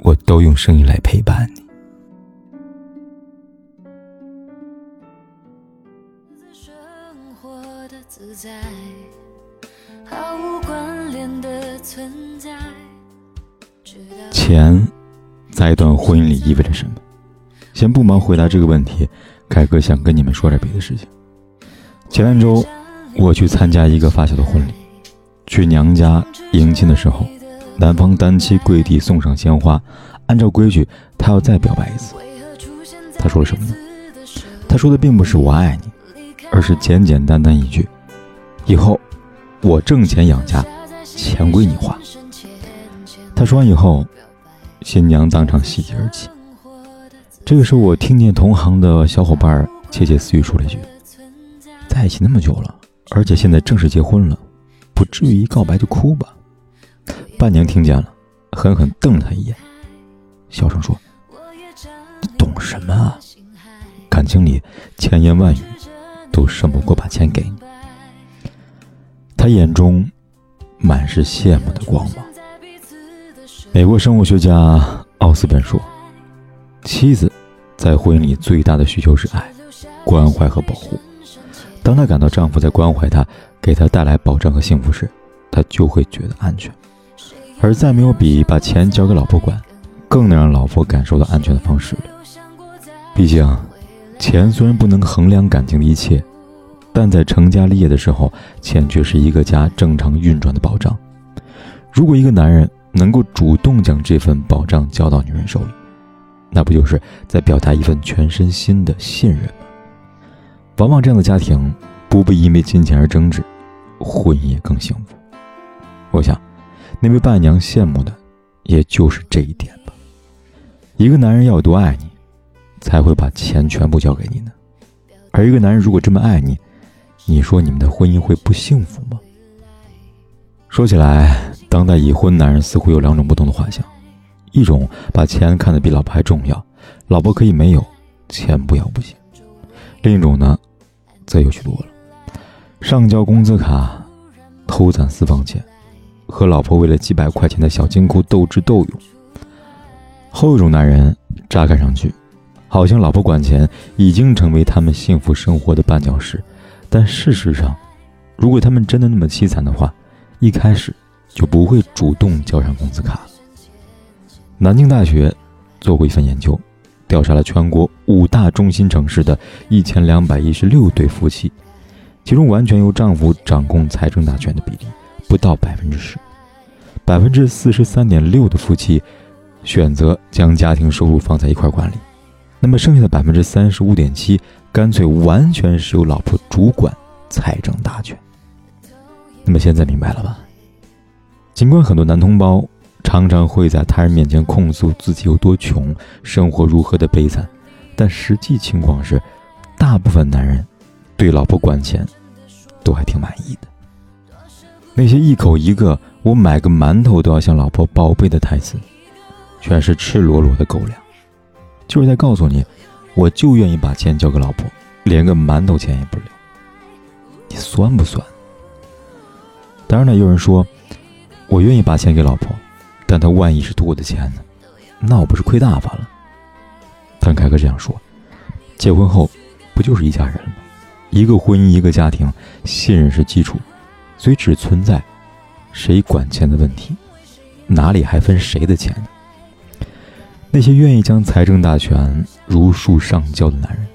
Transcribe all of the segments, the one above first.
我都用声音来陪伴你。钱，在一段婚姻里意味着什么？先不忙回答这个问题，凯哥想跟你们说点别的事情。前两周，我去参加一个发小的婚礼，去娘家迎亲的时候，男方单膝跪地送上鲜花，按照规矩，他要再表白一次。他说了什么呢？他说的并不是“我爱你”，而是简简单单一句：“以后我挣钱养家，钱归你花。”他说完以后。新娘当场喜极而泣。这个时候，我听见同行的小伙伴窃窃私语说了一句：“在一起那么久了，而且现在正式结婚了，不至于一告白就哭吧？”伴娘听见了，狠狠瞪了他一眼，小声说：“你懂什么啊？感情里千言万语都胜不过把钱给你。”他眼中满是羡慕的光芒。美国生物学家奥斯本说：“妻子在婚姻里最大的需求是爱、关怀和保护。当她感到丈夫在关怀她，给她带来保障和幸福时，她就会觉得安全。而再没有比把钱交给老婆管，更能让老婆感受到安全的方式了。毕竟，钱虽然不能衡量感情的一切，但在成家立业的时候，钱却是一个家正常运转的保障。如果一个男人，能够主动将这份保障交到女人手里，那不就是在表达一份全身心的信任吗？往往这样的家庭不必因为金钱而争执，婚姻也更幸福。我想，那位伴娘羡慕的，也就是这一点吧。一个男人要有多爱你，才会把钱全部交给你呢？而一个男人如果这么爱你，你说你们的婚姻会不幸福吗？说起来。当代已婚男人似乎有两种不同的画像：一种把钱看得比老婆还重要，老婆可以没有，钱不要不行；另一种呢，则有趣多了，上交工资卡，偷攒私房钱，和老婆为了几百块钱的小金库斗智斗勇。后一种男人，乍看上去，好像老婆管钱已经成为他们幸福生活的绊脚石，但事实上，如果他们真的那么凄惨的话，一开始。就不会主动交上工资卡。南京大学做过一份研究，调查了全国五大中心城市的一千两百一十六对夫妻，其中完全由丈夫掌控财政大权的比例不到百分之十，百分之四十三点六的夫妻选择将家庭收入放在一块管理，那么剩下的百分之三十五点七干脆完全是由老婆主管财政大权。那么现在明白了吧？尽管很多男同胞常常会在他人面前控诉自己有多穷，生活如何的悲惨，但实际情况是，大部分男人对老婆管钱都还挺满意的。那些一口一个“我买个馒头都要向老婆报备”的台词，全是赤裸裸的狗粮，就是在告诉你，我就愿意把钱交给老婆，连个馒头钱也不留。你酸不酸？当然了，有人说。我愿意把钱给老婆，但她万一是图我的钱呢？那我不是亏大发了？但凯哥这样说：结婚后不就是一家人了吗？一个婚姻，一个家庭，信任是基础，所以只存在谁管钱的问题，哪里还分谁的钱？那些愿意将财政大权如数上交的男人，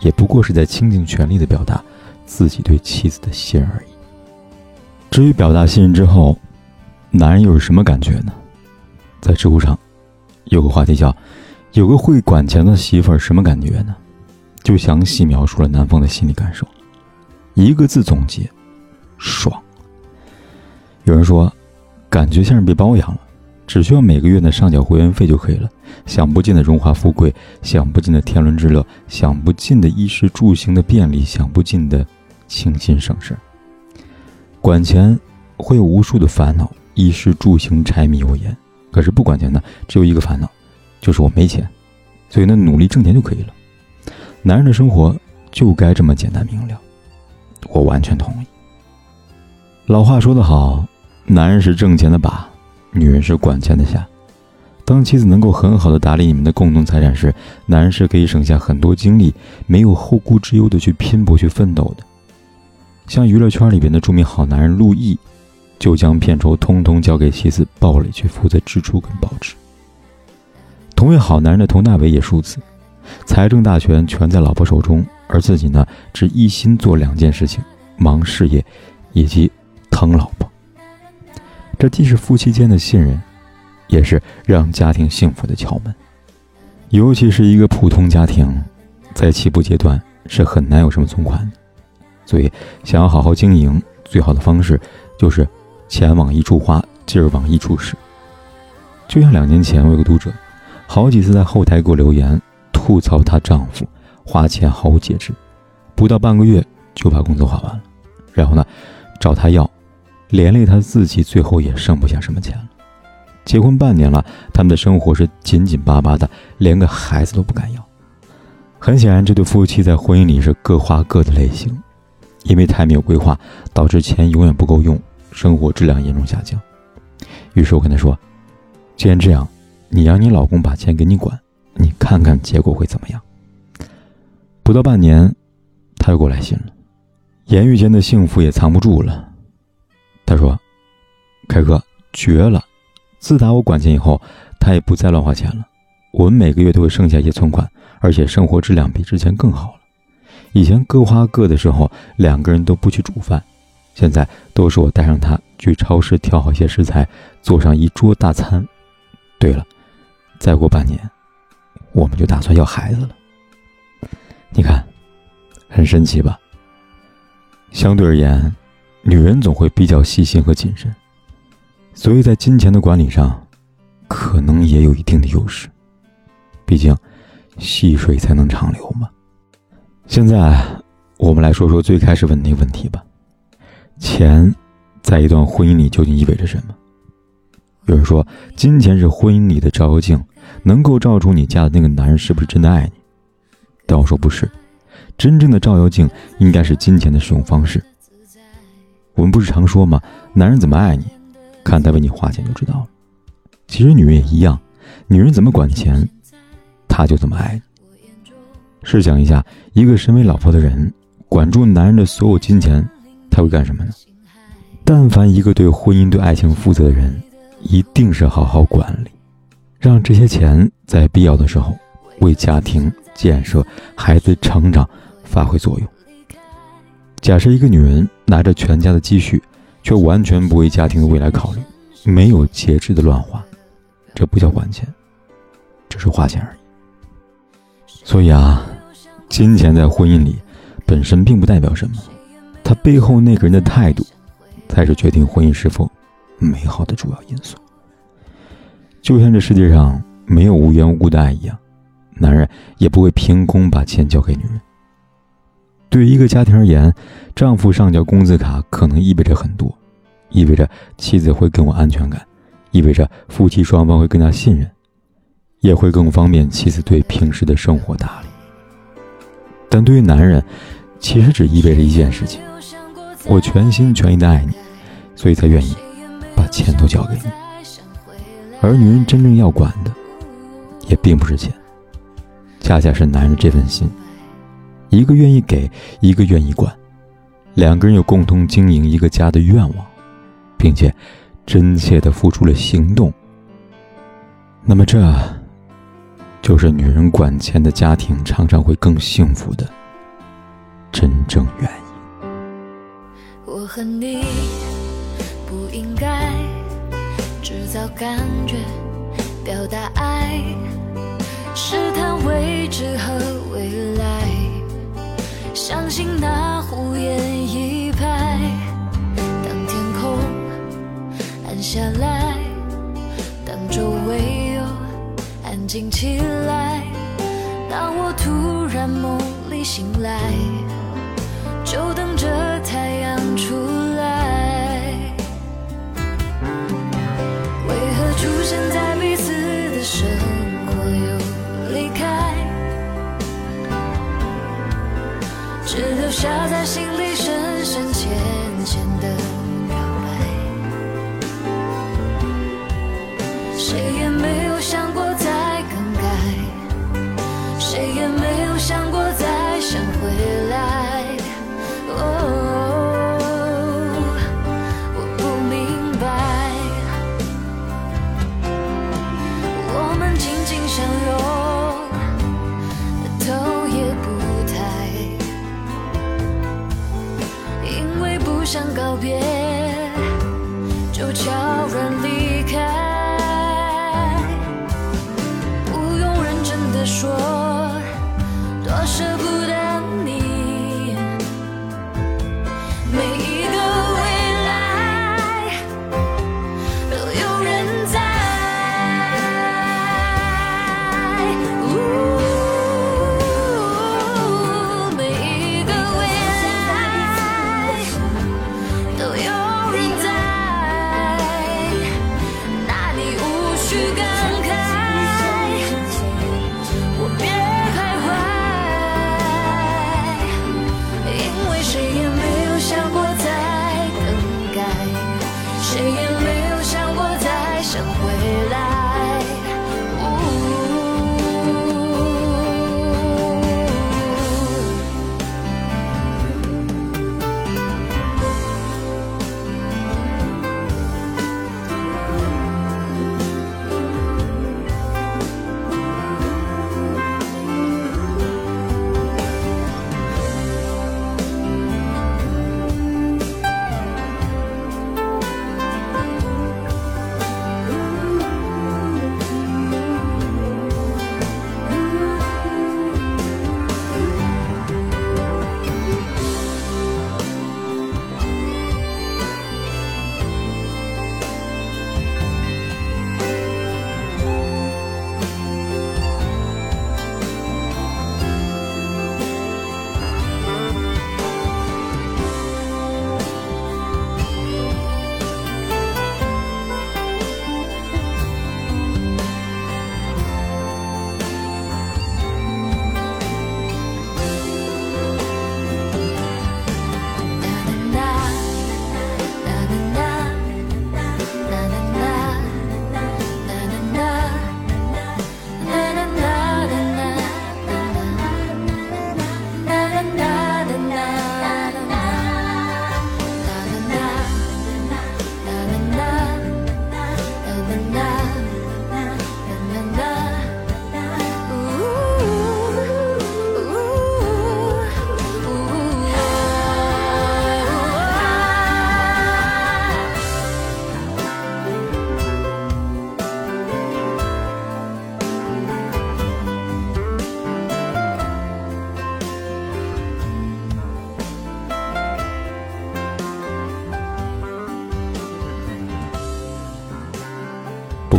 也不过是在倾尽全力的表达自己对妻子的信任而已。至于表达信任之后，男人又是什么感觉呢？在知乎上，有个话题叫“有个会管钱的媳妇儿什么感觉呢？”就详细描述了男方的心理感受，一个字总结：爽。有人说，感觉像是被包养了，只需要每个月的上缴会员费就可以了，享不尽的荣华富贵，享不尽的天伦之乐，享不尽的衣食住行的便利，享不尽的清心省事。管钱会有无数的烦恼，衣食住行柴米油盐。可是不管钱呢，只有一个烦恼，就是我没钱。所以呢，努力挣钱就可以了。男人的生活就该这么简单明了。我完全同意。老话说得好，男人是挣钱的把。女人是管钱的下，当妻子能够很好的打理你们的共同财产时，男人是可以省下很多精力，没有后顾之忧的去拼搏去奋斗的。像娱乐圈里边的著名好男人陆毅，就将片酬通通交给妻子鲍蕾去负责支出跟保值。同为好男人的佟大为也数次，财政大权全在老婆手中，而自己呢只一心做两件事情：忙事业，以及疼老婆。这既是夫妻间的信任，也是让家庭幸福的窍门。尤其是一个普通家庭，在起步阶段是很难有什么存款的，所以想要好好经营，最好的方式就是钱往一处花，劲儿往一处使。就像两年前，我有个读者，好几次在后台给我留言吐槽她丈夫花钱毫无节制，不到半个月就把工资花完了，然后呢，找他要。连累他自己，最后也剩不下什么钱了。结婚半年了，他们的生活是紧紧巴巴的，连个孩子都不敢要。很显然，这对夫妻在婚姻里是各花各的类型，因为太没有规划，导致钱永远不够用，生活质量严重下降。于是我跟他说：“既然这样，你让你老公把钱给你管，你看看结果会怎么样？”不到半年，他又给我来信了，言语间的幸福也藏不住了。他说：“凯哥绝了！自打我管钱以后，他也不再乱花钱了。我们每个月都会剩下一些存款，而且生活质量比之前更好了。以前各花各的时候，两个人都不去煮饭，现在都是我带上他去超市挑好些食材，做上一桌大餐。对了，再过半年，我们就打算要孩子了。你看，很神奇吧？相对而言。”女人总会比较细心和谨慎，所以在金钱的管理上，可能也有一定的优势。毕竟，细水才能长流嘛。现在，我们来说说最开始问那个问题吧：钱，在一段婚姻里究竟意味着什么？有人说，金钱是婚姻里的照妖镜，能够照出你嫁的那个男人是不是真的爱你。但我说不是，真正的照妖镜应该是金钱的使用方式。我们不是常说吗？男人怎么爱你，看他为你花钱就知道了。其实女人也一样，女人怎么管钱，他就怎么爱你。试想一下，一个身为老婆的人，管住男人的所有金钱，他会干什么呢？但凡一个对婚姻、对爱情负责的人，一定是好好管理，让这些钱在必要的时候，为家庭建设、孩子成长发挥作用。假设一个女人拿着全家的积蓄，却完全不为家庭的未来考虑，没有节制的乱花，这不叫管钱，只是花钱而已。所以啊，金钱在婚姻里本身并不代表什么，它背后那个人的态度，才是决定婚姻是否美好的主要因素。就像这世界上没有无缘无故的爱一样，男人也不会凭空把钱交给女人。对于一个家庭而言，丈夫上交工资卡可能意味着很多，意味着妻子会更有安全感，意味着夫妻双方会更加信任，也会更方便妻子对平时的生活打理。但对于男人，其实只意味着一件事情：我全心全意的爱你，所以才愿意把钱都交给你。而女人真正要管的，也并不是钱，恰恰是男人这份心。一个愿意给，一个愿意管，两个人有共同经营一个家的愿望，并且真切的付出了行动。那么，这就是女人管钱的家庭常常会更幸福的真正原因。我和你不应该制造感觉，表达爱，试探未知和未来。相信那胡言一拍，当天空暗下来，当周围又安静起来。当我突然梦里醒来，就等着太阳出来。为何出现在夹在心里深深浅浅的表白。谁也没有想过再更改，谁也没有想过再想回来。不想告别，就悄然离